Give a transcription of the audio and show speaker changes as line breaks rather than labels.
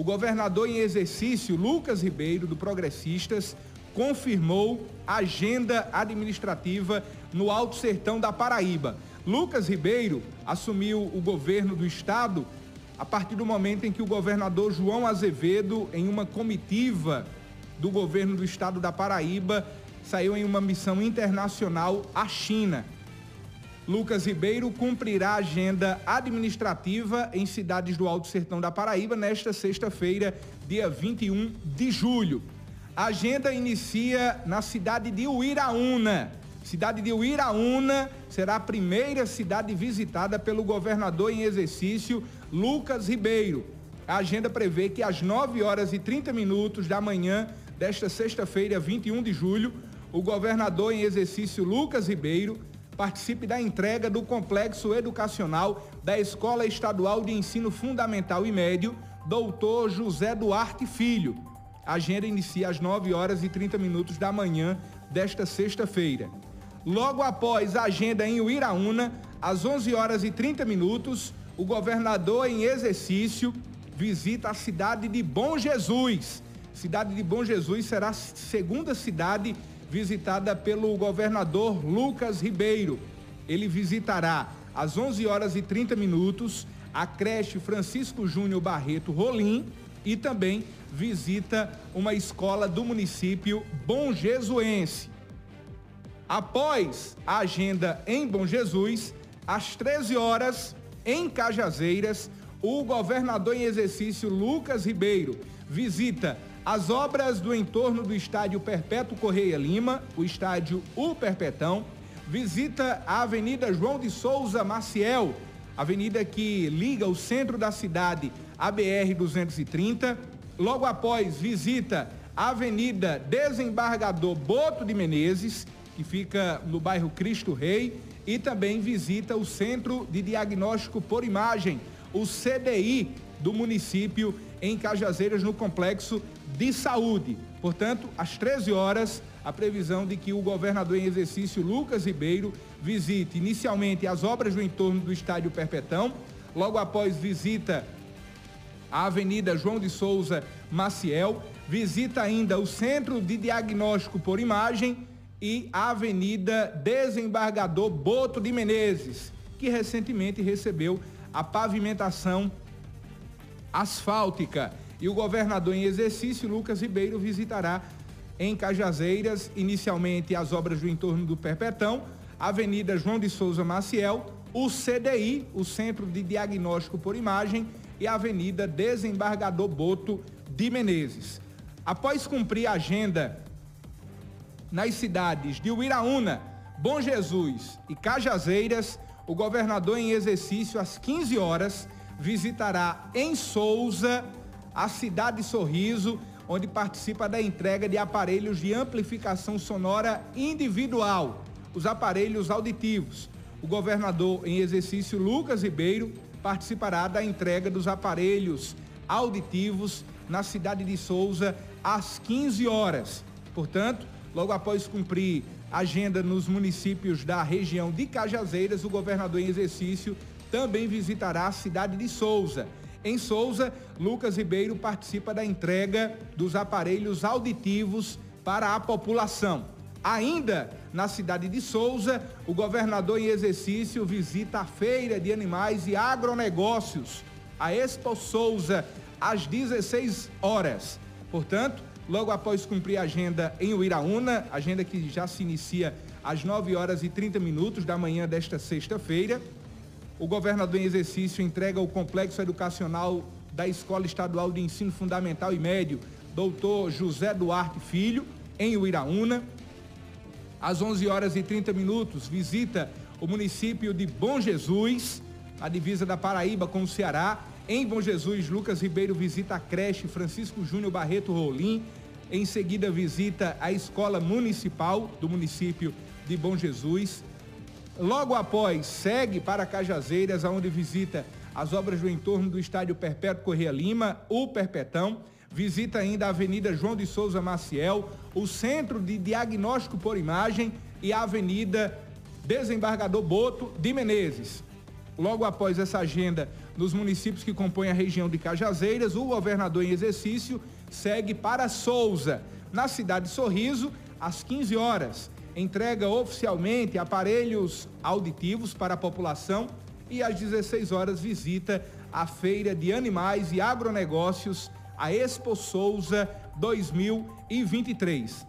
o governador em exercício, Lucas Ribeiro, do Progressistas, confirmou agenda administrativa no Alto Sertão da Paraíba. Lucas Ribeiro assumiu o governo do estado a partir do momento em que o governador João Azevedo, em uma comitiva do governo do estado da Paraíba, saiu em uma missão internacional à China. Lucas Ribeiro cumprirá agenda administrativa em cidades do Alto Sertão da Paraíba nesta sexta-feira, dia 21 de julho. A agenda inicia na cidade de Uiraúna. Cidade de Uiraúna será a primeira cidade visitada pelo governador em exercício, Lucas Ribeiro. A agenda prevê que às 9 horas e 30 minutos da manhã desta sexta-feira, 21 de julho, o governador em exercício, Lucas Ribeiro, participe da entrega do complexo educacional da Escola Estadual de Ensino Fundamental e Médio, Doutor José Duarte Filho. A agenda inicia às 9 horas e 30 minutos da manhã desta sexta-feira. Logo após a agenda em Uiraúna, às 11 horas e 30 minutos, o governador em exercício visita a cidade de Bom Jesus. Cidade de Bom Jesus será a segunda cidade visitada pelo governador Lucas Ribeiro. Ele visitará às 11 horas e 30 minutos a creche Francisco Júnior Barreto Rolim e também visita uma escola do município Bom Jesuense. Após a agenda em Bom Jesus, às 13 horas, em Cajazeiras, o governador em exercício Lucas Ribeiro visita as obras do entorno do estádio Perpétuo Correia Lima, o estádio O Perpetão, visita a Avenida João de Souza Maciel, avenida que liga o centro da cidade à BR 230. Logo após, visita a Avenida Desembargador Boto de Menezes, que fica no bairro Cristo Rei, e também visita o Centro de Diagnóstico por Imagem, o CDI do município em Cajazeiras, no complexo de saúde. Portanto, às 13 horas, a previsão de que o governador em exercício, Lucas Ribeiro, visite inicialmente as obras do entorno do Estádio Perpetão, logo após visita a Avenida João de Souza Maciel, visita ainda o Centro de Diagnóstico por Imagem e a Avenida Desembargador Boto de Menezes, que recentemente recebeu a pavimentação asfáltica. E o governador em exercício, Lucas Ribeiro, visitará em Cajazeiras, inicialmente as obras do entorno do Perpetão, Avenida João de Souza Maciel, o CDI, o Centro de Diagnóstico por Imagem, e a Avenida Desembargador Boto de Menezes. Após cumprir a agenda nas cidades de Uiraúna, Bom Jesus e Cajazeiras, o governador em exercício às 15 horas visitará em Souza a cidade Sorriso, onde participa da entrega de aparelhos de amplificação sonora individual, os aparelhos auditivos. O governador em exercício Lucas Ribeiro participará da entrega dos aparelhos auditivos na cidade de Souza às 15 horas. Portanto, logo após cumprir agenda nos municípios da região de Cajazeiras, o governador em exercício também visitará a cidade de Souza. Em Souza, Lucas Ribeiro participa da entrega dos aparelhos auditivos para a população. Ainda na cidade de Souza, o governador em exercício visita a Feira de Animais e Agronegócios, a Expo Souza, às 16 horas. Portanto, logo após cumprir a agenda em Uiraúna, agenda que já se inicia às 9 horas e 30 minutos da manhã desta sexta-feira, o governador em exercício entrega o complexo educacional da Escola Estadual de Ensino Fundamental e Médio, doutor José Duarte Filho, em Uiraúna. Às 11 horas e 30 minutos, visita o município de Bom Jesus, a divisa da Paraíba com o Ceará. Em Bom Jesus, Lucas Ribeiro visita a creche Francisco Júnior Barreto Rolim. Em seguida, visita a escola municipal do município de Bom Jesus. Logo após, segue para Cajazeiras, onde visita as obras do entorno do estádio Perpétuo Correia Lima, o Perpetão. Visita ainda a Avenida João de Souza Maciel, o Centro de Diagnóstico por Imagem e a Avenida Desembargador Boto de Menezes. Logo após essa agenda nos municípios que compõem a região de Cajazeiras, o governador em exercício segue para Souza, na cidade de Sorriso, às 15 horas. Entrega oficialmente aparelhos auditivos para a população e às 16 horas visita a Feira de Animais e Agronegócios, a Expo Souza 2023.